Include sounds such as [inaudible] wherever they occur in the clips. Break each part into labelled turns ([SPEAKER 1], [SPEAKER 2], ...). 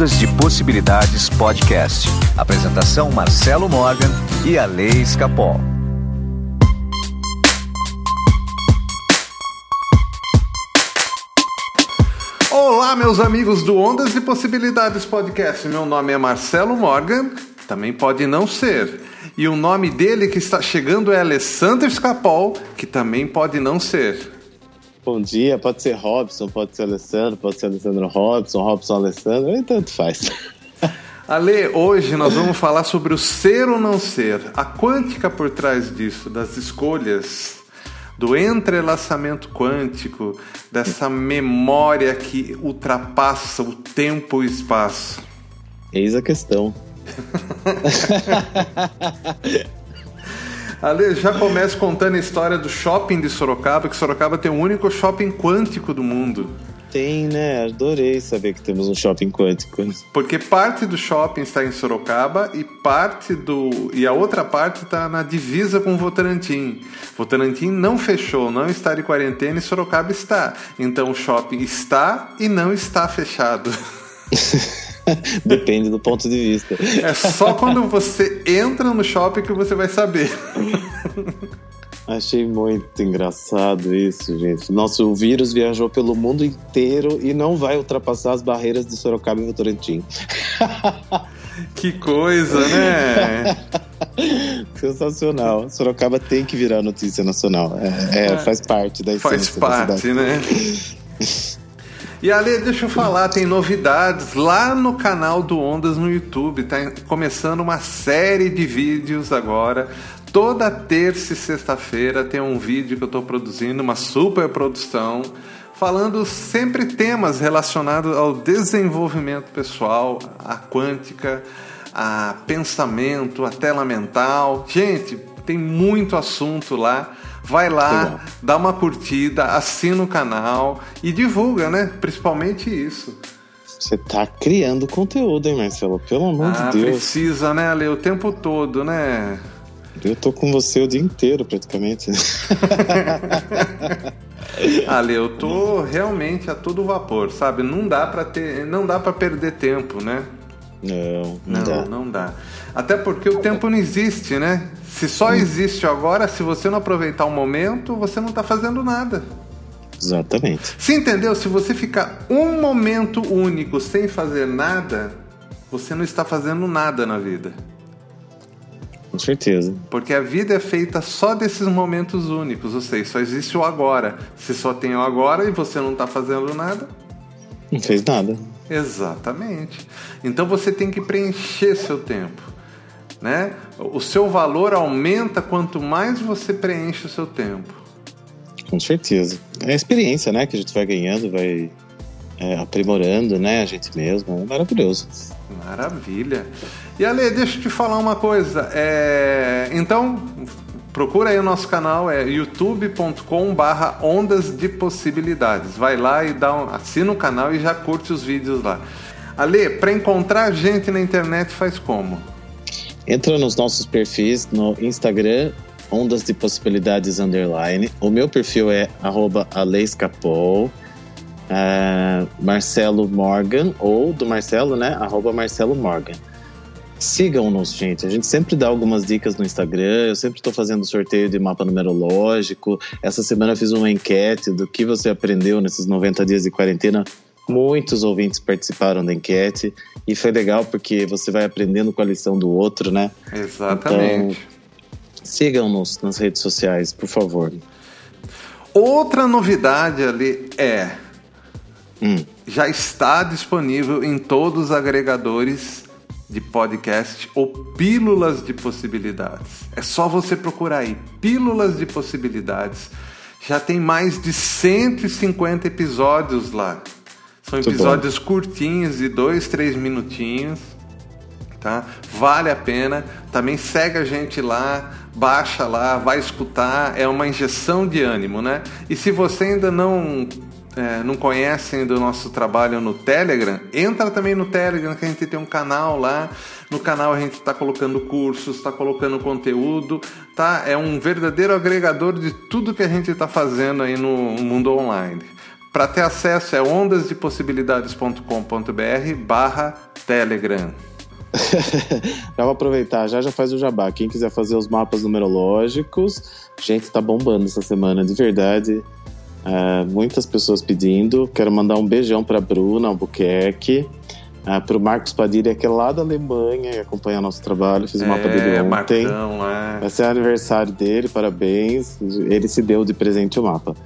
[SPEAKER 1] Ondas de Possibilidades Podcast. Apresentação Marcelo Morgan e a Lei Escapol.
[SPEAKER 2] Olá, meus amigos do Ondas de Possibilidades Podcast. Meu nome é Marcelo Morgan, também pode não ser. E o nome dele que está chegando é Alessandro Escapol, que também pode não ser.
[SPEAKER 3] Bom dia, pode ser Robson, pode ser Alessandro, pode ser Alessandro Robson, Robson Alessandro, e tanto faz. [laughs]
[SPEAKER 2] Ale, hoje nós vamos falar sobre o ser ou não ser, a quântica por trás disso, das escolhas, do entrelaçamento quântico, dessa memória que ultrapassa o tempo e o espaço.
[SPEAKER 3] Eis a questão. [laughs]
[SPEAKER 2] Ale, já começa contando a história do shopping de Sorocaba, que Sorocaba tem o único shopping quântico do mundo.
[SPEAKER 3] Tem, né? Adorei saber que temos um shopping quântico.
[SPEAKER 2] Porque parte do shopping está em Sorocaba e parte do e a outra parte está na divisa com Votorantim. Votorantim não fechou, não está de quarentena e Sorocaba está. Então o shopping está e não está fechado. [laughs] [laughs]
[SPEAKER 3] Depende do ponto de vista.
[SPEAKER 2] É só quando você entra no shopping que você vai saber. [laughs]
[SPEAKER 3] Achei muito engraçado isso, gente. Nosso vírus viajou pelo mundo inteiro e não vai ultrapassar as barreiras de Sorocaba e Votorantim.
[SPEAKER 2] Que coisa, né? [laughs]
[SPEAKER 3] Sensacional. Sorocaba tem que virar notícia nacional. É, é faz parte da
[SPEAKER 2] Faz parte, né? E Ale, deixa eu falar, tem novidades lá no canal do Ondas no YouTube. Tá começando uma série de vídeos agora. Toda terça e sexta-feira tem um vídeo que eu estou produzindo, uma super produção, falando sempre temas relacionados ao desenvolvimento pessoal, à quântica, a pensamento, a tela mental. Gente, tem muito assunto lá. Vai lá, Legal. dá uma curtida, assina o canal e divulga, né? Principalmente isso.
[SPEAKER 3] Você tá criando conteúdo, hein, Marcelo? Pelo amor ah, de Deus.
[SPEAKER 2] Precisa, né, Ale? O tempo todo, né?
[SPEAKER 3] Eu tô com você o dia inteiro, praticamente. [laughs]
[SPEAKER 2] Ale, eu tô realmente a todo vapor, sabe? Não dá para ter, não dá para perder tempo, né?
[SPEAKER 3] Não,
[SPEAKER 2] não, não dá. não dá. Até porque o tempo não existe, né? Se só existe agora, se você não aproveitar o momento, você não está fazendo nada.
[SPEAKER 3] Exatamente.
[SPEAKER 2] Você entendeu? Se você ficar um momento único sem fazer nada, você não está fazendo nada na vida.
[SPEAKER 3] Com certeza.
[SPEAKER 2] Porque a vida é feita só desses momentos únicos, ou seja, só existe o agora. Se só tem o agora e você não está fazendo nada.
[SPEAKER 3] Não fez nada.
[SPEAKER 2] Exatamente. Então você tem que preencher seu tempo. Né? O seu valor aumenta quanto mais você preenche o seu tempo.
[SPEAKER 3] Com certeza. É a experiência né, que a gente vai ganhando, vai é, aprimorando né, a gente mesmo. É maravilhoso.
[SPEAKER 2] Maravilha. E Ale, deixa eu te falar uma coisa. É... Então, procura aí o nosso canal, é youtube.com barra ondas de possibilidades. Vai lá e dá um... assina o canal e já curte os vídeos lá. Ale, para encontrar gente na internet faz como?
[SPEAKER 3] Entra nos nossos perfis no Instagram, Ondas de Possibilidades Underline. O meu perfil é arroba. Uh, Marcelo Morgan, ou do Marcelo, né? Arroba Marcelo Morgan. Sigam-nos, gente. A gente sempre dá algumas dicas no Instagram. Eu sempre estou fazendo sorteio de mapa numerológico. Essa semana eu fiz uma enquete do que você aprendeu nesses 90 dias de quarentena. Muitos ouvintes participaram da enquete e foi legal porque você vai aprendendo com a lição do outro, né?
[SPEAKER 2] Exatamente.
[SPEAKER 3] Então, sigam-nos nas redes sociais, por favor.
[SPEAKER 2] Outra novidade ali é. Hum. Já está disponível em todos os agregadores de podcast ou Pílulas de Possibilidades. É só você procurar aí, Pílulas de Possibilidades. Já tem mais de 150 episódios lá. São episódios curtinhos, de dois, três minutinhos. Tá? Vale a pena. Também segue a gente lá, baixa lá, vai escutar. É uma injeção de ânimo, né? E se você ainda não é, não conhecem do nosso trabalho no Telegram, entra também no Telegram, que a gente tem um canal lá. No canal a gente está colocando cursos, está colocando conteúdo, tá? É um verdadeiro agregador de tudo que a gente está fazendo aí no mundo online. Para ter acesso é ondasdepossibilidades.com.br barra Telegram. [laughs]
[SPEAKER 3] já vou aproveitar, já já faz o jabá. Quem quiser fazer os mapas numerológicos, gente, tá bombando essa semana, de verdade. É, muitas pessoas pedindo. Quero mandar um beijão para Bruna Albuquerque. Uh, para o Marcos Padilha, que é lá da Alemanha e acompanha nosso trabalho. Fiz o é, mapa dele ontem. Marcão, é. Vai ser aniversário dele, parabéns. Ele se deu de presente o mapa.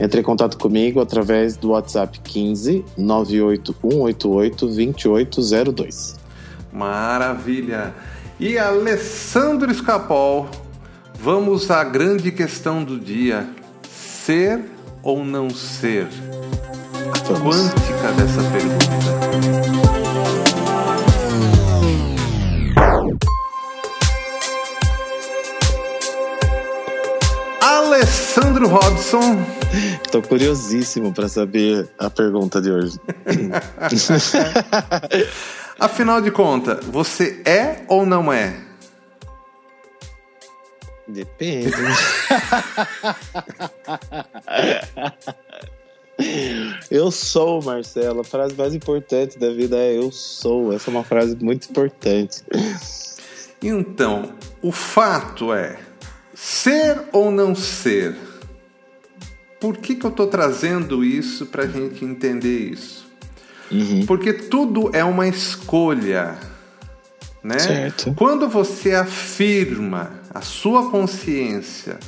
[SPEAKER 3] Entre em contato comigo através do WhatsApp 15 98188 2802.
[SPEAKER 2] Maravilha! E Alessandro Escapol, vamos à grande questão do dia: ser ou não ser? A quântica dessa pergunta. Alessandro Robson.
[SPEAKER 3] Tô curiosíssimo para saber a pergunta de hoje. [laughs]
[SPEAKER 2] Afinal de contas, você é ou não é?
[SPEAKER 3] Depende. [laughs] eu sou, Marcelo. A frase mais importante da vida é eu sou. Essa é uma frase muito importante.
[SPEAKER 2] Então, o fato é ser ou não ser. Por que, que eu estou trazendo isso para a gente entender isso? Uhum. Porque tudo é uma escolha. Né? Certo. Quando você afirma a sua consciência,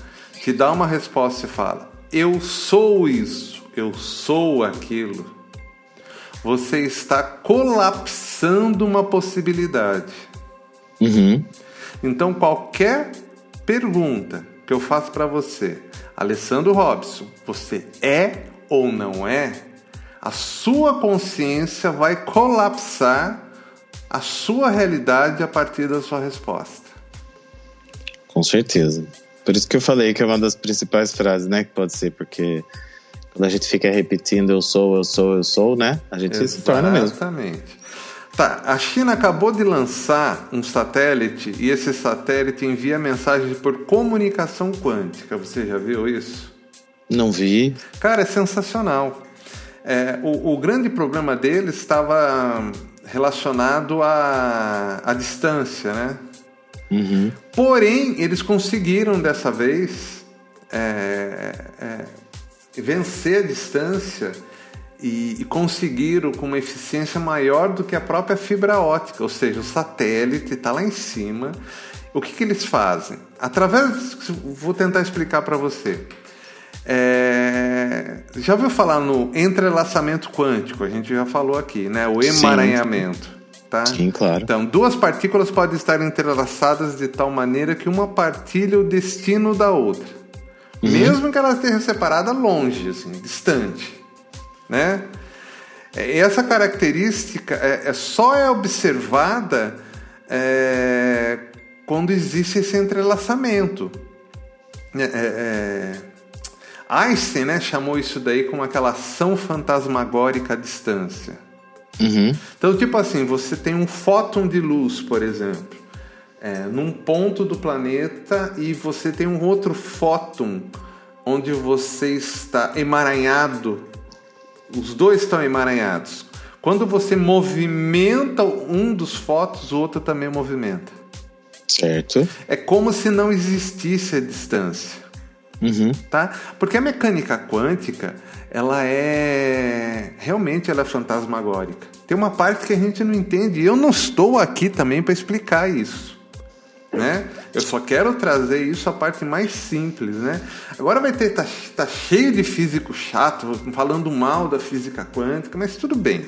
[SPEAKER 2] te dá uma resposta e fala: Eu sou isso, eu sou aquilo. Você está colapsando uma possibilidade. Uhum. Então, qualquer pergunta que eu faço para você, Alessandro Robson, você é ou não é? A sua consciência vai colapsar a sua realidade a partir da sua resposta.
[SPEAKER 3] Com certeza. Por isso que eu falei que é uma das principais frases, né? Que pode ser, porque quando a gente fica repetindo eu sou, eu sou, eu sou, né? A gente Exatamente. se torna mesmo.
[SPEAKER 2] Exatamente. Tá, a China acabou de lançar um satélite e esse satélite envia mensagens por comunicação quântica. Você já viu isso?
[SPEAKER 3] Não vi.
[SPEAKER 2] Cara, é sensacional. É, o, o, grande problema dele estava relacionado à, à distância, né? Uhum. Porém, eles conseguiram dessa vez é, é, vencer a distância e, e conseguiram com uma eficiência maior do que a própria fibra ótica, ou seja, o satélite está lá em cima. O que, que eles fazem? Através, vou tentar explicar para você. É, já ouviu falar no entrelaçamento quântico? A gente já falou aqui, né? O emaranhamento. Sim. Tá?
[SPEAKER 3] Sim, claro.
[SPEAKER 2] Então, duas partículas podem estar entrelaçadas de tal maneira que uma partilha o destino da outra. Uhum. Mesmo que ela esteja separada longe, assim, distante né? Essa característica é, é só é observada é, quando existe esse entrelaçamento. É, é, é, Einstein né, chamou isso daí como aquela ação fantasmagórica à distância. Uhum. Então, tipo assim, você tem um fóton de luz, por exemplo, é, num ponto do planeta e você tem um outro fóton onde você está emaranhado os dois estão emaranhados. Quando você movimenta um dos fótons, o outro também movimenta.
[SPEAKER 3] Certo.
[SPEAKER 2] É como se não existisse a distância. Uhum. Tá? Porque a mecânica quântica, ela é realmente ela é fantasmagórica. Tem uma parte que a gente não entende. E eu não estou aqui também para explicar isso né? Eu só quero trazer isso a parte mais simples, né? Agora vai ter tá, tá cheio de físico chato falando mal da física quântica, mas tudo bem.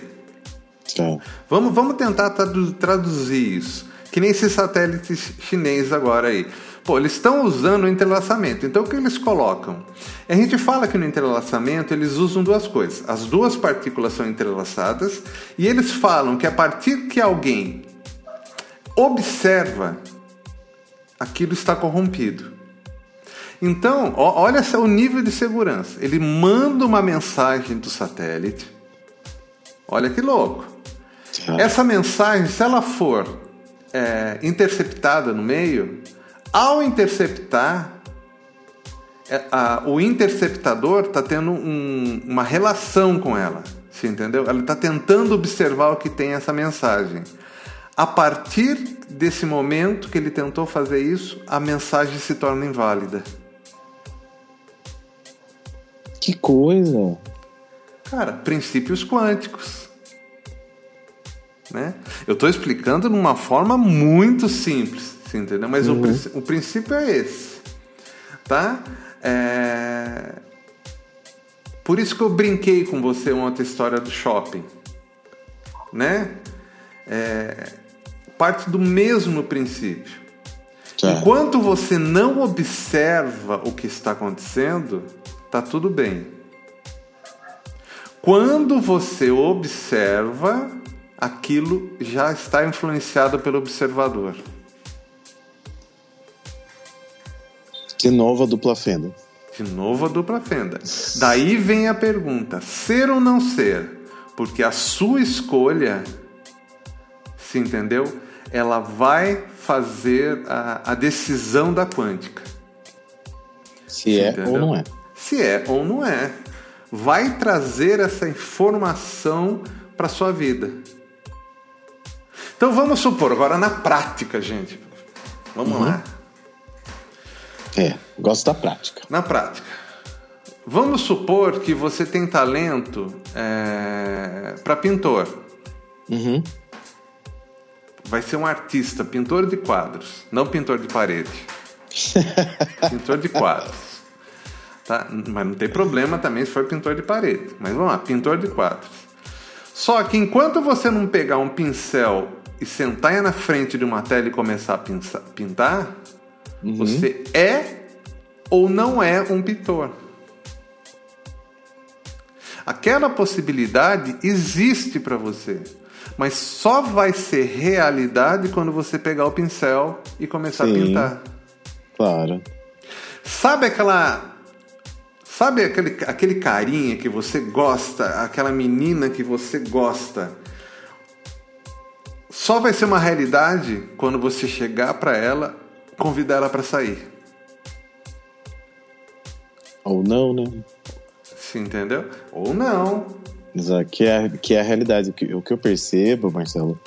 [SPEAKER 2] Sim. Vamos, vamos tentar traduzir isso. Que nem esses satélites chineses agora aí. Pô, eles estão usando o entrelaçamento. Então o que eles colocam? A gente fala que no entrelaçamento eles usam duas coisas. As duas partículas são entrelaçadas e eles falam que a partir que alguém observa aquilo está corrompido. Então, olha o nível de segurança. Ele manda uma mensagem do satélite. Olha que louco. Essa mensagem, se ela for é, interceptada no meio, ao interceptar, é, a, o interceptador está tendo um, uma relação com ela. Você entendeu? Ela está tentando observar o que tem essa mensagem. A partir desse momento que ele tentou fazer isso, a mensagem se torna inválida.
[SPEAKER 3] Que coisa!
[SPEAKER 2] Cara, princípios quânticos. Né? Eu estou explicando de uma forma muito simples, entendeu? Mas uhum. o, o, princípio é esse, tá? É... Por isso que eu brinquei com você uma outra história do shopping, né? É... Parte do mesmo princípio. Tá. Enquanto você não observa o que está acontecendo, tá tudo bem. Quando você observa, aquilo já está influenciado pelo observador.
[SPEAKER 3] De novo a dupla fenda.
[SPEAKER 2] De novo a dupla fenda. Daí vem a pergunta: ser ou não ser? Porque a sua escolha, se entendeu? Ela vai fazer a, a decisão da quântica.
[SPEAKER 3] Se é entendeu? ou não é.
[SPEAKER 2] Se é ou não é. Vai trazer essa informação para sua vida. Então vamos supor, agora na prática, gente. Vamos uhum. lá.
[SPEAKER 3] É, gosto da prática.
[SPEAKER 2] Na prática. Vamos supor que você tem talento é, para pintor.
[SPEAKER 3] Uhum.
[SPEAKER 2] Vai ser um artista, pintor de quadros, não pintor de parede. [laughs] pintor de quadros. Tá? Mas não tem problema também se for pintor de parede. Mas vamos lá, pintor de quadros. Só que enquanto você não pegar um pincel e sentar na frente de uma tela e começar a pintar, uhum. você é ou não é um pintor. Aquela possibilidade existe para você, mas só vai ser realidade quando você pegar o pincel e começar Sim, a pintar.
[SPEAKER 3] Claro.
[SPEAKER 2] Sabe aquela Sabe aquele, aquele carinha que você gosta, aquela menina que você gosta, só vai ser uma realidade quando você chegar para ela, convidar ela para sair.
[SPEAKER 3] Ou não, né?
[SPEAKER 2] Sim, entendeu? Ou não.
[SPEAKER 3] Exato, que é, que é a realidade. O que, o que eu percebo, Marcelo,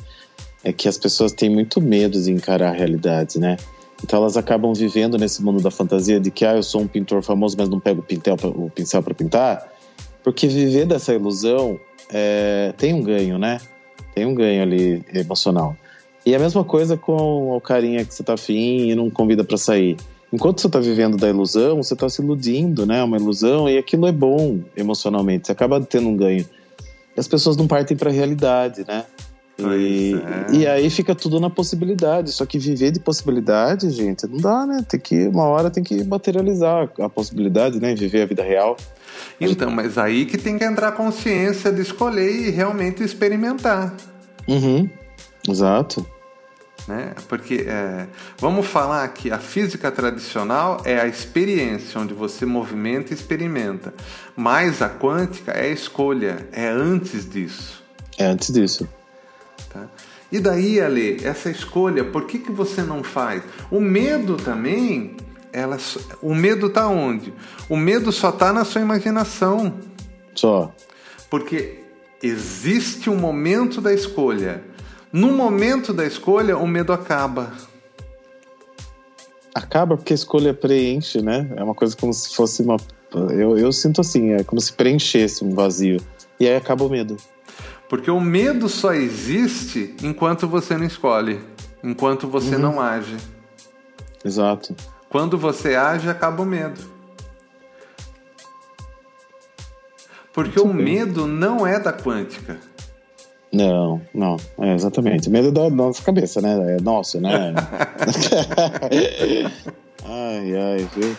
[SPEAKER 3] é que as pessoas têm muito medo de encarar a realidade, né? Então elas acabam vivendo nesse mundo da fantasia de que ah, eu sou um pintor famoso, mas não pego o pincel o pincel para pintar, porque viver dessa ilusão é, tem um ganho, né? Tem um ganho ali emocional. E a mesma coisa com o carinha que você tá afim e não convida para sair. Enquanto você tá vivendo da ilusão, você tá se iludindo, né? Uma ilusão, e aquilo é bom emocionalmente. Você acaba tendo um ganho. E as pessoas não partem para a realidade, né? E, é. e, aí fica tudo na possibilidade. Só que viver de possibilidade, gente, não dá, né? Tem que, uma hora tem que materializar a possibilidade, né? Viver a vida real.
[SPEAKER 2] Então, mas aí que tem que entrar a consciência de escolher e realmente experimentar.
[SPEAKER 3] Uhum. Exato.
[SPEAKER 2] Né? Porque é, vamos falar que a física tradicional é a experiência, onde você movimenta e experimenta. Mas a quântica é a escolha, é antes disso.
[SPEAKER 3] É antes disso.
[SPEAKER 2] Tá? E daí, Ale, essa escolha, por que, que você não faz? O medo também ela, o medo está onde? O medo só está na sua imaginação.
[SPEAKER 3] Só.
[SPEAKER 2] Porque existe um momento da escolha. No momento da escolha, o medo acaba.
[SPEAKER 3] Acaba porque a escolha preenche, né? É uma coisa como se fosse uma. Eu, eu sinto assim, é como se preenchesse um vazio. E aí acaba o medo.
[SPEAKER 2] Porque o medo só existe enquanto você não escolhe, enquanto você uhum. não age.
[SPEAKER 3] Exato.
[SPEAKER 2] Quando você age, acaba o medo. Porque Muito o bem. medo não é da quântica.
[SPEAKER 3] Não, não, é exatamente. Medo da nossa cabeça, né? É nosso, né? [laughs] ai, ai, viu?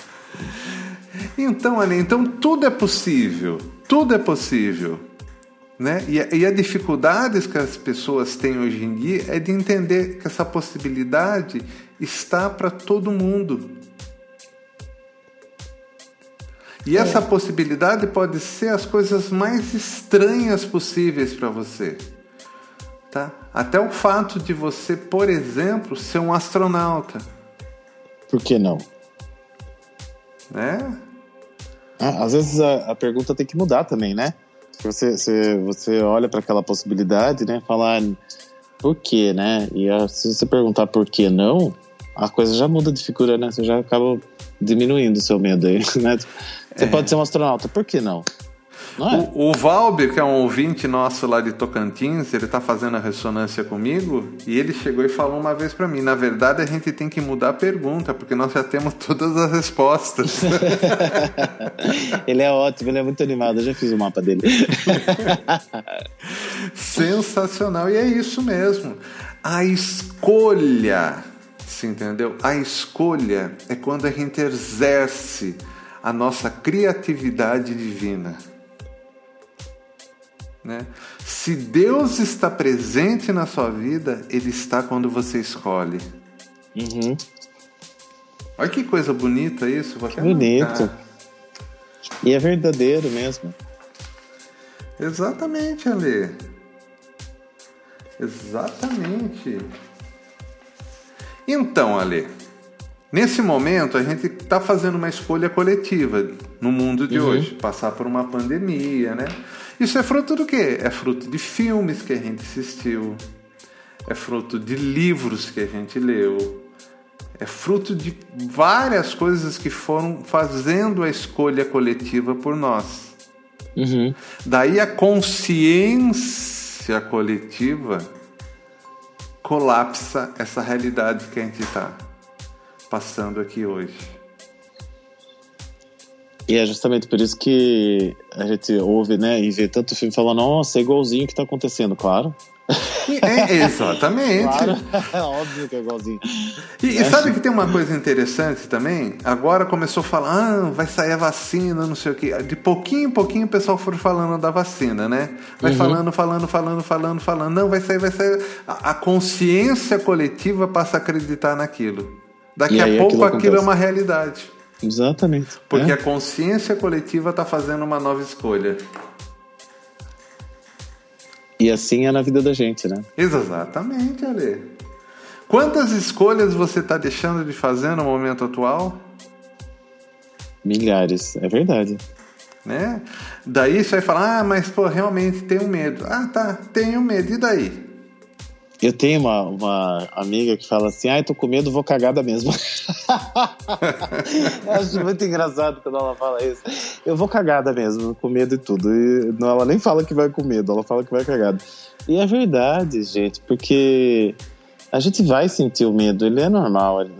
[SPEAKER 2] Então, Ana, então tudo é possível. Tudo é possível. Né? E, a, e a dificuldades que as pessoas têm hoje em dia é de entender que essa possibilidade está para todo mundo. E é. essa possibilidade pode ser as coisas mais estranhas possíveis para você. Tá? Até o fato de você, por exemplo, ser um astronauta.
[SPEAKER 3] Por que não?
[SPEAKER 2] Né?
[SPEAKER 3] Ah, às vezes a, a, pergunta tem que mudar também, né? Você, você, você olha para aquela possibilidade, né? Falar por quê, né? E a, se você perguntar por que não, a coisa já muda de figura, né? Você já acaba diminuindo o seu medo aí, [laughs] né? Você é. pode ser um astronauta, por que não?
[SPEAKER 2] É? O, o Valber, que é um ouvinte nosso lá de Tocantins, ele está fazendo a ressonância comigo e ele chegou e falou uma vez para mim: na verdade, a gente tem que mudar a pergunta, porque nós já temos [laughs] todas as respostas. [laughs]
[SPEAKER 3] ele é ótimo, ele é muito animado, eu já fiz o mapa dele. [laughs]
[SPEAKER 2] Sensacional, e é isso mesmo. A escolha, se entendeu? A escolha é quando a gente exerce a nossa criatividade divina. Né? Se Deus está presente na sua vida, Ele está quando você escolhe.
[SPEAKER 3] Uhum.
[SPEAKER 2] Olha que coisa bonita isso.
[SPEAKER 3] Que bonito. E é verdadeiro mesmo.
[SPEAKER 2] Exatamente, Ale. Exatamente. Então, Ale, nesse momento a gente está fazendo uma escolha coletiva no mundo de uhum. hoje, passar por uma pandemia, né? Isso é fruto do quê? É fruto de filmes que a gente assistiu, é fruto de livros que a gente leu, é fruto de várias coisas que foram fazendo a escolha coletiva por nós.
[SPEAKER 3] Uhum.
[SPEAKER 2] Daí a consciência coletiva colapsa essa realidade que a gente está passando aqui hoje.
[SPEAKER 3] E é justamente por isso que a gente ouve, né, e vê tanto filme falando, nossa, é igualzinho o que está acontecendo, claro.
[SPEAKER 2] É, exatamente.
[SPEAKER 3] Claro, é [laughs] óbvio que é igualzinho.
[SPEAKER 2] E, e, sabe que tem uma coisa interessante também? Agora começou a falar, ah, vai sair a vacina, não sei o quê. De pouquinho em pouquinho o pessoal foi falando da vacina, né? Vai uhum. falando, falando, falando, falando, falando. Não, vai sair, vai sair. A, a consciência coletiva passa a acreditar naquilo. Daqui a pouco aquilo, aquilo é uma realidade.
[SPEAKER 3] Exatamente.
[SPEAKER 2] Porque é. a consciência coletiva está fazendo uma nova escolha.
[SPEAKER 3] E assim é na vida da gente, né?
[SPEAKER 2] Exatamente, Ale. Quantas escolhas você está deixando de fazer no momento atual?
[SPEAKER 3] Milhares, é verdade.
[SPEAKER 2] Né? Daí você vai falar, ah, mas pô, realmente tenho medo. Ah, tá, tenho medo, e daí?
[SPEAKER 3] Eu tenho uma, uma amiga que fala assim: ai, tô com medo, vou cagada mesmo. [laughs] eu acho muito engraçado quando ela fala isso. Eu vou cagada mesmo, com medo e tudo. E não, ela nem fala que vai com medo, ela fala que vai cagada. E é verdade, gente, porque a gente vai sentir o medo, ele é normal. Ele,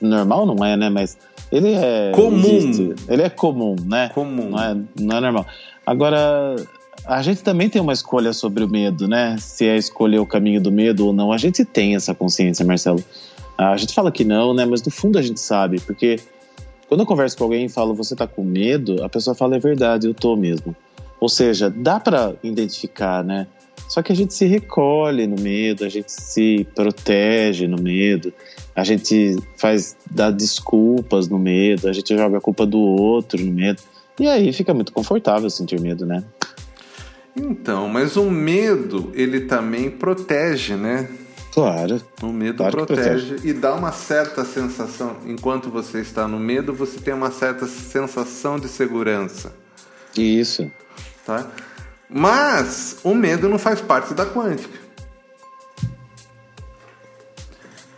[SPEAKER 3] normal não é, né? Mas ele é.
[SPEAKER 2] Comum. Existe,
[SPEAKER 3] ele é comum, né?
[SPEAKER 2] Comum.
[SPEAKER 3] Não é, não é normal. Agora, a gente também tem uma escolha sobre o medo, né? Se é escolher o caminho do medo ou não. A gente tem essa consciência, Marcelo. A gente fala que não, né? Mas no fundo a gente sabe, porque quando eu converso com alguém e falo você tá com medo, a pessoa fala é verdade, eu tô mesmo. Ou seja, dá para identificar, né? Só que a gente se recolhe no medo, a gente se protege no medo, a gente faz dá desculpas no medo, a gente joga a culpa do outro no medo. E aí fica muito confortável sentir medo, né?
[SPEAKER 2] Então, mas o medo, ele também protege, né?
[SPEAKER 3] Claro.
[SPEAKER 2] O medo
[SPEAKER 3] claro
[SPEAKER 2] protege, protege, e dá uma certa sensação. Enquanto você está no medo, você tem uma certa sensação de segurança.
[SPEAKER 3] Isso.
[SPEAKER 2] Tá? Mas o medo não faz parte da quântica.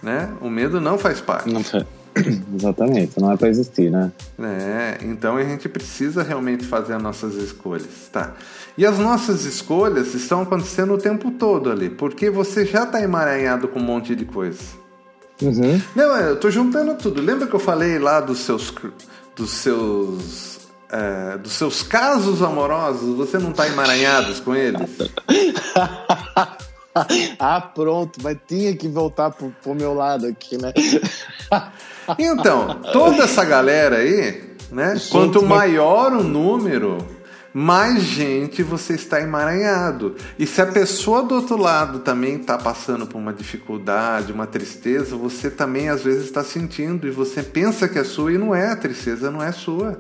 [SPEAKER 2] Né? O medo não faz parte.
[SPEAKER 3] Não faz. [clears throat] Exatamente, não é para existir, né?
[SPEAKER 2] É, então a gente precisa realmente fazer as nossas escolhas, tá? E as nossas escolhas estão acontecendo o tempo todo ali, porque você já está emaranhado com um monte de coisa.
[SPEAKER 3] Uhum.
[SPEAKER 2] Não, eu tô juntando tudo. Lembra que eu falei lá dos seus, dos seus, é, dos seus casos amorosos? Você não está emaranhado com eles? [laughs] [laughs]
[SPEAKER 3] ah, pronto, mas tinha que voltar pro, pro meu lado aqui, né? [laughs]
[SPEAKER 2] então, toda essa galera aí, né? Gente, quanto maior o número, mais gente você está emaranhado. E se a pessoa do outro lado também está passando por uma dificuldade, uma tristeza, você também às vezes está sentindo e você pensa que é sua e não é, a tristeza não é sua.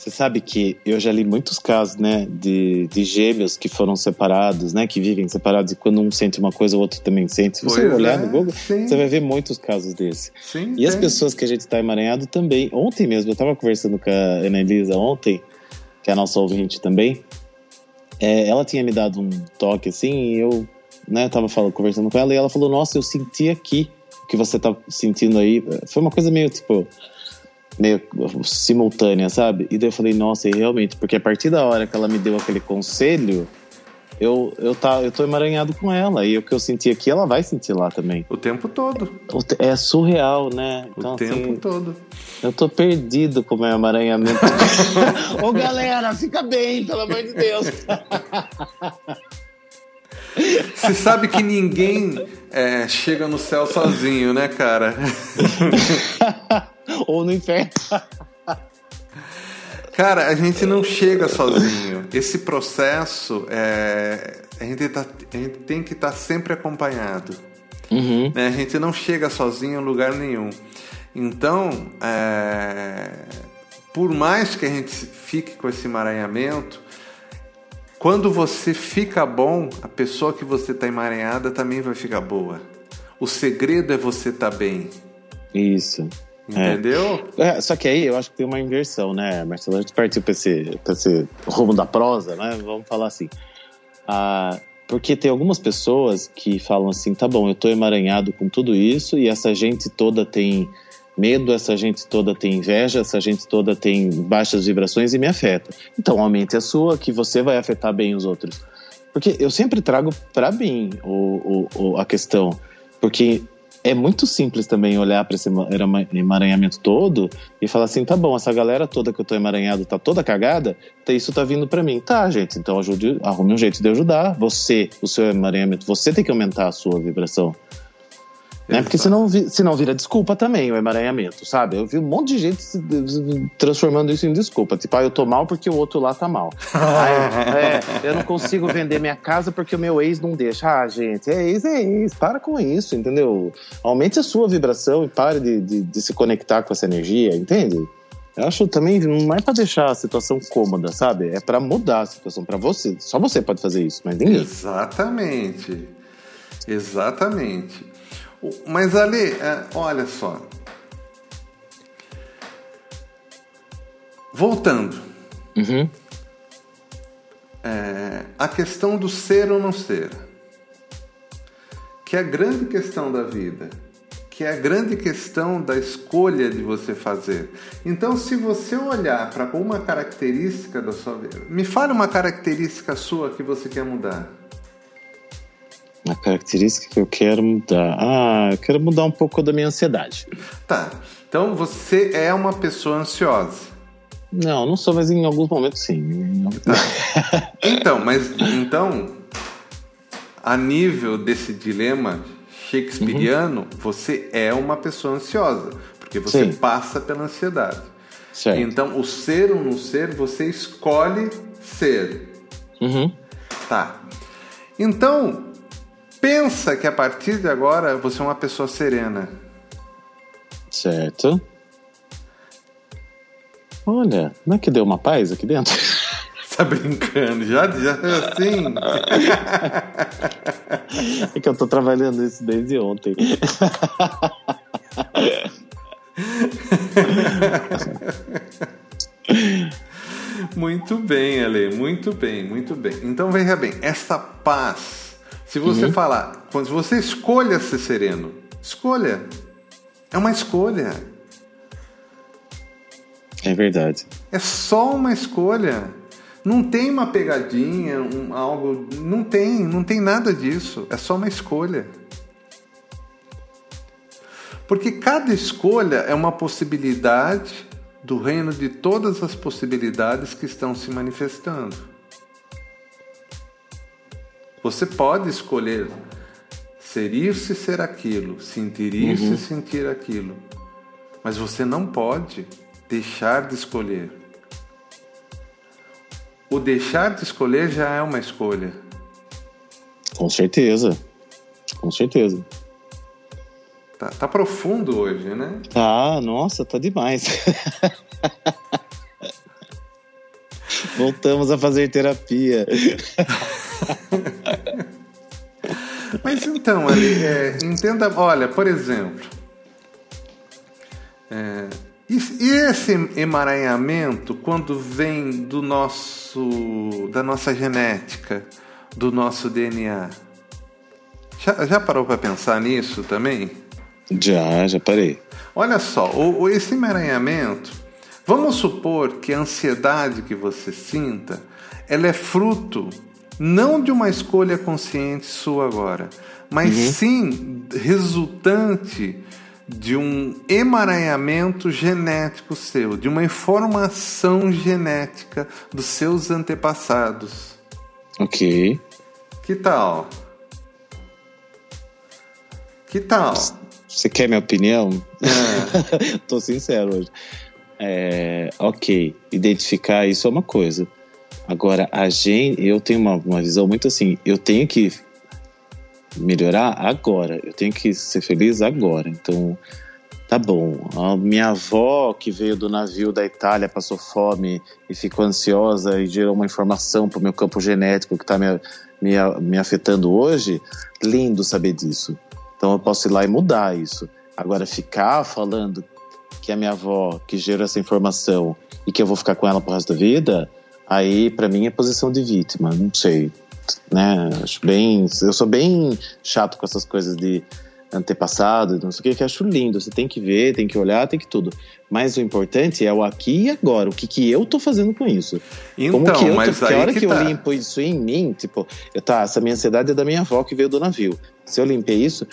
[SPEAKER 3] Você sabe que eu já li muitos casos, né, de, de gêmeos que foram separados, né, que vivem separados e quando um sente uma coisa, o outro também sente. Se você pois olhar é, no Google, sim. você vai ver muitos casos desses. Sim, e tem. as pessoas que a gente está emaranhado também. Ontem mesmo, eu estava conversando com a Ana Elisa ontem, que é a nossa ouvinte também. É, ela tinha me dado um toque assim e eu, né, tava falando, conversando com ela e ela falou: Nossa, eu senti aqui o que você tá sentindo aí. Foi uma coisa meio tipo meio simultânea, sabe? E daí eu falei, nossa, e realmente, porque a partir da hora que ela me deu aquele conselho, eu, eu, tá, eu tô emaranhado com ela. E o que eu senti aqui, ela vai sentir lá também.
[SPEAKER 2] O tempo todo.
[SPEAKER 3] É surreal, né?
[SPEAKER 2] Então, o tempo assim, todo.
[SPEAKER 3] Eu tô perdido com o meu emaranhamento. [laughs] Ô, galera, fica bem, pelo amor de Deus.
[SPEAKER 2] Você sabe que ninguém é, chega no céu sozinho, né, cara? [laughs] [laughs]
[SPEAKER 3] Ou no inferno.
[SPEAKER 2] Cara, a gente não chega sozinho. Esse processo, é, a, gente tá, a, gente tem que estar tá sempre acompanhado. Uhum. Né? A gente não chega sozinho em lugar nenhum. Então, é, por mais que a gente fique com esse emaranhamento, quando você fica bom, a pessoa que você está emaranhada também vai ficar boa. O segredo é você estar tá bem.
[SPEAKER 3] Isso.
[SPEAKER 2] Entendeu?
[SPEAKER 3] É. é. só que aí eu acho que tem uma inversão, né, Marcelo? A gente partiu para esse, pra esse rumo da prosa, né? Vamos falar assim. Ah, porque tem algumas pessoas que falam assim: tá bom, eu tô emaranhado com tudo isso e essa gente toda tem medo, essa gente toda tem inveja, essa gente toda tem baixas vibrações e me afeta. Então aumente a sua, que você vai afetar bem os outros. Porque eu sempre trago para mim o, o, a questão. Porque é muito simples também olhar para esse emaranhamento todo e falar assim: tá bom, essa galera toda que eu tô emaranhado tá toda cagada, tá, isso tá vindo para mim. Tá, gente, então ajude, arrume um jeito de ajudar. Você, o seu emaranhamento, você tem que aumentar a sua vibração. Né? Porque senão, senão vira desculpa também o emaranhamento, sabe? Eu vi um monte de gente transformando isso em desculpa. Tipo, ah, eu tô mal porque o outro lá tá mal. [laughs] ah, é, eu não consigo vender minha casa porque o meu ex não deixa. Ah, gente, é ex, é ex. Para com isso, entendeu? Aumente a sua vibração e pare de, de, de se conectar com essa energia, entende? Eu acho também não é para deixar a situação cômoda, sabe? É para mudar a situação para você. Só você pode fazer isso, mas ninguém.
[SPEAKER 2] Exatamente. Exatamente. Mas ali, é, olha só. Voltando. Uhum. É, a questão do ser ou não ser. Que é a grande questão da vida. Que é a grande questão da escolha de você fazer. Então, se você olhar para uma característica da sua vida, me fale uma característica sua que você quer mudar.
[SPEAKER 3] Característica que eu quero mudar. Ah, eu quero mudar um pouco da minha ansiedade.
[SPEAKER 2] Tá. Então você é uma pessoa ansiosa.
[SPEAKER 3] Não, não sou, mas em alguns momentos sim.
[SPEAKER 2] Tá. então, mas então, a nível desse dilema shakespeariano, uhum. você é uma pessoa ansiosa, porque você sim. passa pela ansiedade. Certo. Então, o ser ou não ser, você escolhe ser. Uhum. Tá. Então, Pensa que a partir de agora você é uma pessoa serena.
[SPEAKER 3] Certo. Olha, não é que deu uma paz aqui dentro? [laughs]
[SPEAKER 2] tá brincando? Já, já assim?
[SPEAKER 3] é que eu tô trabalhando isso desde ontem.
[SPEAKER 2] muito bem, Ale, muito bem, muito bem. Então veja bem, essa paz se você uhum. falar, quando você escolha ser sereno, escolha. É uma escolha.
[SPEAKER 3] É verdade.
[SPEAKER 2] É só uma escolha. Não tem uma pegadinha, um, algo. Não tem, não tem nada disso. É só uma escolha. Porque cada escolha é uma possibilidade do reino de todas as possibilidades que estão se manifestando. Você pode escolher ser isso e ser aquilo, sentir isso uhum. e sentir aquilo. Mas você não pode deixar de escolher. O deixar de escolher já é uma escolha.
[SPEAKER 3] Com certeza. Com certeza.
[SPEAKER 2] Tá, tá profundo hoje, né?
[SPEAKER 3] Ah, nossa, tá demais. [laughs] Voltamos a fazer terapia. [laughs]
[SPEAKER 2] Então, ali, é, entenda, olha, por exemplo, é, e esse emaranhamento, quando vem do nosso, da nossa genética, do nosso DNA, já, já parou para pensar nisso também?
[SPEAKER 3] Já, já parei.
[SPEAKER 2] Olha só, o, o, esse emaranhamento, vamos supor que a ansiedade que você sinta, ela é fruto não de uma escolha consciente sua agora, mas uhum. sim resultante de um emaranhamento genético seu, de uma informação genética dos seus antepassados.
[SPEAKER 3] Ok.
[SPEAKER 2] Que tal? Que tal?
[SPEAKER 3] Você quer minha opinião? É. [laughs] Tô sincero hoje. É, ok, identificar isso é uma coisa. Agora, a gente, eu tenho uma, uma visão muito assim, eu tenho que melhorar agora, eu tenho que ser feliz agora. Então, tá bom. A minha avó que veio do navio da Itália, passou fome e ficou ansiosa e gerou uma informação para o meu campo genético que está me, me, me afetando hoje, lindo saber disso. Então eu posso ir lá e mudar isso. Agora, ficar falando que a minha avó que gerou essa informação e que eu vou ficar com ela pro resto da vida, aí para mim é posição de vítima, não sei, né? Acho bem, eu sou bem chato com essas coisas de antepassado, não sei o que, que acho lindo. Você tem que ver, tem que olhar, tem que tudo. Mas o importante é o aqui e agora. O que, que eu tô fazendo com isso?
[SPEAKER 2] Então, Como
[SPEAKER 3] que eu
[SPEAKER 2] mas
[SPEAKER 3] tô,
[SPEAKER 2] que
[SPEAKER 3] a hora
[SPEAKER 2] que,
[SPEAKER 3] que
[SPEAKER 2] tá.
[SPEAKER 3] eu limpo isso em mim, tipo, eu, tá, essa minha ansiedade é da minha avó que veio do navio. Se eu limpei isso,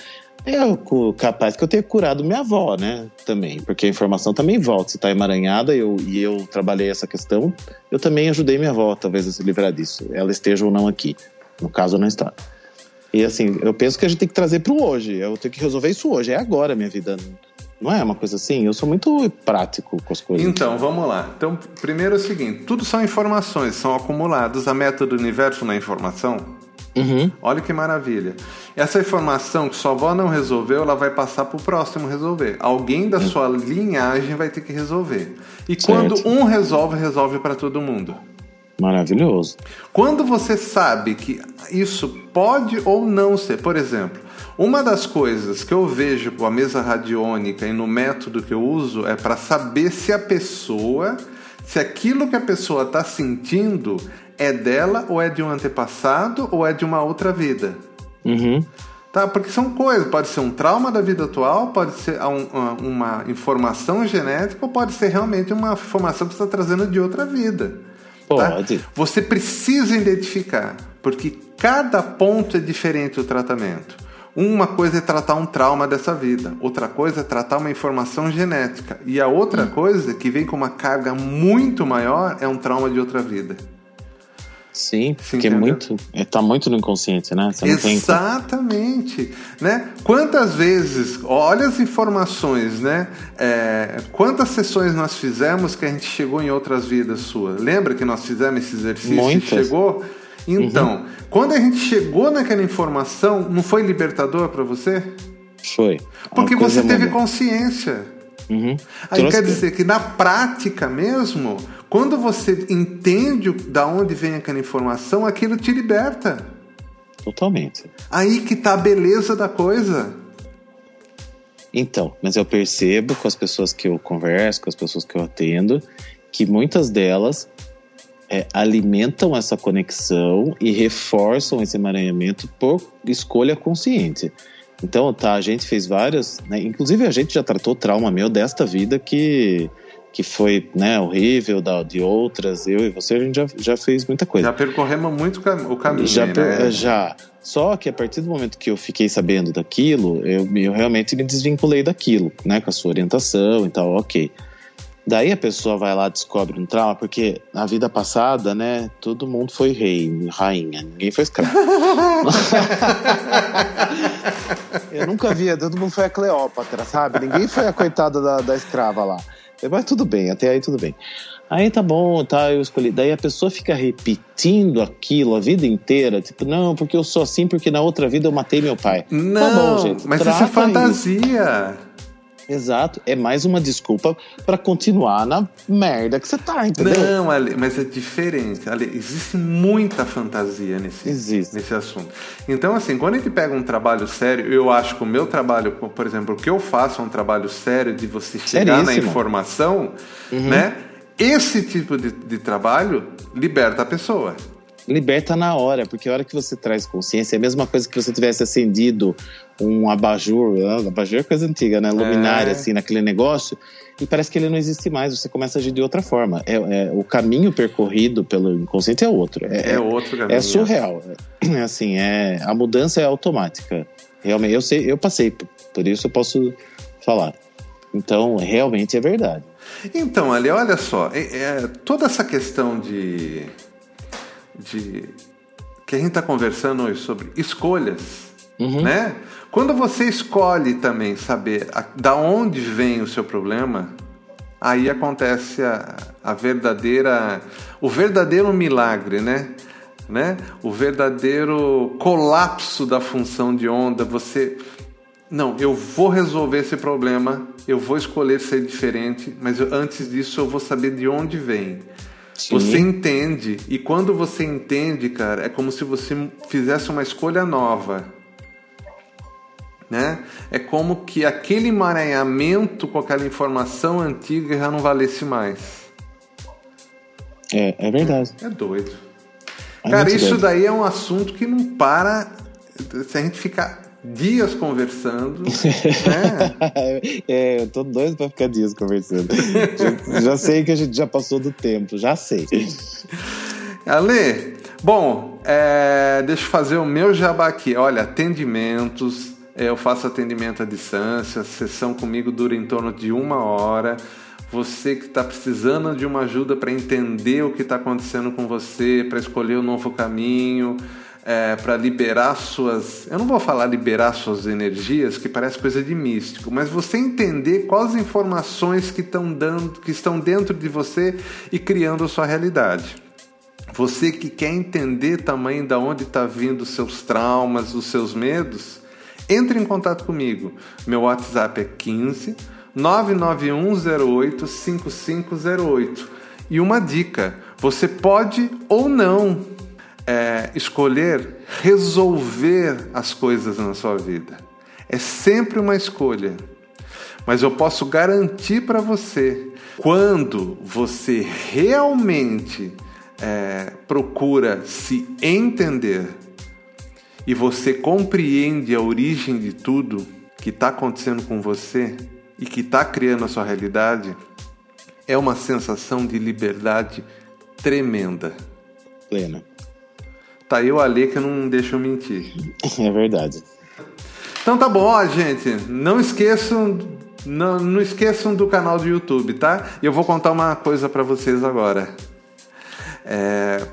[SPEAKER 3] é capaz que eu tenha curado minha avó, né? Também, porque a informação também volta. Se tá emaranhada eu, e eu trabalhei essa questão, eu também ajudei minha avó, talvez, a se livrar disso. Ela esteja ou não aqui. No caso, não está. E assim, eu penso que a gente tem que trazer para o hoje. Eu tenho que resolver isso hoje. É agora minha vida. Não é uma coisa assim? Eu sou muito prático com as coisas.
[SPEAKER 2] Então, vamos lá. Então, primeiro é o seguinte: tudo são informações, são acumulados. A meta do universo não é informação?
[SPEAKER 3] Uhum.
[SPEAKER 2] Olha que maravilha. Essa informação que sua avó não resolveu, ela vai passar para o próximo resolver. Alguém da sua linhagem vai ter que resolver. E
[SPEAKER 3] Certo.
[SPEAKER 2] quando um resolve, resolve para todo mundo.
[SPEAKER 3] Maravilhoso.
[SPEAKER 2] Quando você sabe que isso pode ou não ser, por exemplo, uma das coisas que eu vejo com a mesa radiônica e no método que eu uso é para saber se a pessoa, se aquilo que a pessoa está sentindo é dela ou é de um antepassado ou é de uma outra vida.
[SPEAKER 3] Uhum.
[SPEAKER 2] Tá? Porque são coisas, pode ser um trauma da vida atual, pode ser um- uma, uma informação genética ou pode ser realmente uma informação que você está trazendo de outra vida. tá?
[SPEAKER 3] Pode.
[SPEAKER 2] Você precisa identificar, porque cada ponto é diferente do tratamento. Uma coisa é tratar um trauma dessa vida, outra coisa é tratar uma informação genética, e a outra coisa, que vem com uma carga muito maior, é um trauma de outra vida.
[SPEAKER 3] Sim, porque é
[SPEAKER 2] entendeu?
[SPEAKER 3] muito. É, tá muito no inconsciente, né? Você não tem.
[SPEAKER 2] Exatamente, né? Quantas vezes, olha as informações, né? É, quantas sessões nós fizemos que a gente chegou em outras vidas suas? Lembra que nós fizemos esse exercício
[SPEAKER 3] Muitas.
[SPEAKER 2] chegou? Então, quando a gente chegou naquela informação, não foi libertador para você?
[SPEAKER 3] Foi.
[SPEAKER 2] Porque você teve
[SPEAKER 3] muda.
[SPEAKER 2] consciência.
[SPEAKER 3] Uhum.
[SPEAKER 2] Aí
[SPEAKER 3] Trouxe-
[SPEAKER 2] quer dizer que na prática mesmo, quando você entende da onde vem aquela informação, aquilo te liberta.
[SPEAKER 3] Totalmente.
[SPEAKER 2] Aí que tá a beleza da coisa.
[SPEAKER 3] Então, mas eu percebo com as pessoas que eu converso, com as pessoas que eu atendo, que muitas delas é, alimentam essa conexão e reforçam esse emaranhamento por escolha consciente. Então, tá, a gente fez várias, né, inclusive a gente já tratou trauma meu desta vida que, que foi né, horrível, da, de outras, eu e você, a gente já, já fez muita coisa.
[SPEAKER 2] Já percorremos muito o caminho,
[SPEAKER 3] Já,
[SPEAKER 2] né?
[SPEAKER 3] já. Só que a partir do momento que eu fiquei sabendo daquilo, eu, eu realmente me desvinculei daquilo, né? Com a sua orientação e tal, ok. Daí a pessoa vai lá descobre um trauma, porque na vida passada, né? Todo mundo foi rei, rainha, ninguém foi escravo. [laughs] eu nunca vi, todo mundo foi a Cleópatra, sabe? Ninguém foi a coitada da, da escrava lá. Mas tudo bem, até aí tudo bem. Aí tá bom, tá, eu escolhi. Daí a pessoa fica repetindo aquilo a vida inteira, tipo, não, porque eu sou assim, porque na outra vida eu matei meu pai.
[SPEAKER 2] Não,
[SPEAKER 3] tá bom, gente.
[SPEAKER 2] mas isso é fantasia.
[SPEAKER 3] Exato. É mais uma desculpa para continuar na merda que você tá, entendeu?
[SPEAKER 2] Não, Ale, mas é diferente. Ale, existe muita fantasia nesse,
[SPEAKER 3] Existe.
[SPEAKER 2] nesse assunto. Então, assim, quando a gente pega um trabalho sério, eu acho que o meu trabalho, por exemplo, o que eu faço é um trabalho sério de você chegar na
[SPEAKER 3] Seríssimo.
[SPEAKER 2] informação, né? Esse tipo de, de trabalho liberta a pessoa.
[SPEAKER 3] Liberta na hora, porque a hora que você traz consciência é a mesma coisa que você tivesse acendido um abajur, ah, abajur é coisa antiga, né? Luminária,
[SPEAKER 2] É.
[SPEAKER 3] assim, naquele negócio, e parece que ele não existe mais, você começa a agir de outra forma. É, é- o caminho percorrido pelo inconsciente é outro. É,
[SPEAKER 2] É outro caminho.
[SPEAKER 3] é surreal. É [clears throat] assim, é, a mudança é automática. Realmente, eu sei, eu passei, por- por isso eu posso falar. Então, realmente é verdade.
[SPEAKER 2] Então, Ali, olha só, é- é, toda essa questão de, de que a gente está conversando hoje sobre escolhas, né? Quando você escolhe também saber a, da onde vem o seu problema, aí acontece a, a verdadeira, o verdadeiro milagre, né? Né? O verdadeiro colapso da função de onda. Você não, eu vou resolver esse problema, eu vou escolher ser diferente, mas eu- antes disso eu vou saber de onde vem.
[SPEAKER 3] Sim.
[SPEAKER 2] Você entende, e quando você entende, cara, é como se você fizesse uma escolha nova. Né? É como que aquele emaranhamento com aquela informação antiga já não valesse mais.
[SPEAKER 3] É, é verdade.
[SPEAKER 2] É doido.
[SPEAKER 3] É
[SPEAKER 2] Cara, isso
[SPEAKER 3] doido.
[SPEAKER 2] daí é um assunto que não para. Se a gente ficar dias conversando, né? [laughs]
[SPEAKER 3] É, eu tô doido pra ficar dias conversando. já, já sei que a gente já passou do tempo, já sei.
[SPEAKER 2] Ale, bom, é, deixa eu fazer o meu jabá aqui. Olha, atendimentos, é, eu faço atendimento à distância, a sessão comigo dura em torno de uma hora. Você que está precisando de uma ajuda para entender o que está acontecendo com você, para escolher o novo caminho, é, para liberar suas. Eu não vou falar liberar suas energias, que parece coisa de místico, mas você entender quais informações que estão dando, que estão dentro de você e criando a sua realidade. Você que quer entender também da onde está vindo os seus traumas, os seus medos, entre em contato comigo. Meu WhatsApp é 15 99108 5508. E uma dica: você pode ou não é, escolher resolver as coisas na sua vida. É sempre uma escolha. Mas eu posso garantir para você, quando você realmente é, procura se entender e você compreende a origem de tudo que está acontecendo com você e que está criando a sua realidade, é uma sensação de liberdade tremenda.
[SPEAKER 3] Plena.
[SPEAKER 2] Tá eu ali que não deixa eu mentir. [laughs]
[SPEAKER 3] É verdade.
[SPEAKER 2] Então tá bom, ó, gente. Não esqueçam, não, não esqueçam do canal do YouTube, tá? E eu vou contar uma coisa pra vocês agora. É,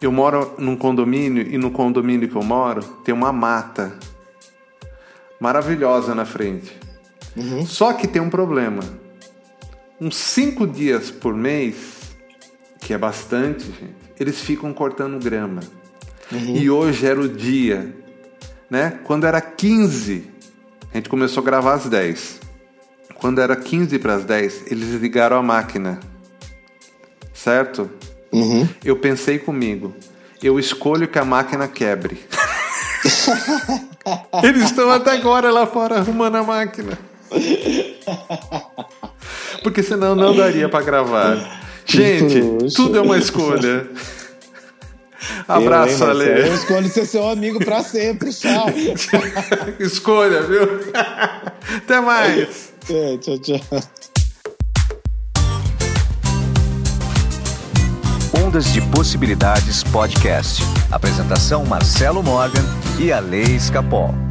[SPEAKER 2] eu moro num condomínio e no condomínio que eu moro tem uma mata maravilhosa na frente. Só que tem um problema. Uns cinco dias por mês, que é bastante, gente, eles ficam cortando grama. E hoje era o dia, né? Quando era 15, a gente começou a gravar às 10. Quando era 15 para as 10, eles ligaram a máquina. Certo?
[SPEAKER 3] Uhum.
[SPEAKER 2] Eu pensei comigo, eu escolho que a máquina quebre. [laughs] Eles estão até agora lá fora arrumando a máquina. Porque senão não daria para gravar. Gente, tudo é uma escolha. Abraço,
[SPEAKER 3] eu, Marcelo? Eu
[SPEAKER 2] Ale.
[SPEAKER 3] escolho ser seu amigo pra sempre. Tchau. [laughs]
[SPEAKER 2] Escolha, viu? Até mais.
[SPEAKER 3] É, tchau, tchau.
[SPEAKER 1] Ondas de Possibilidades Podcast. Apresentação Marcelo Morgan e a Lei Escapol.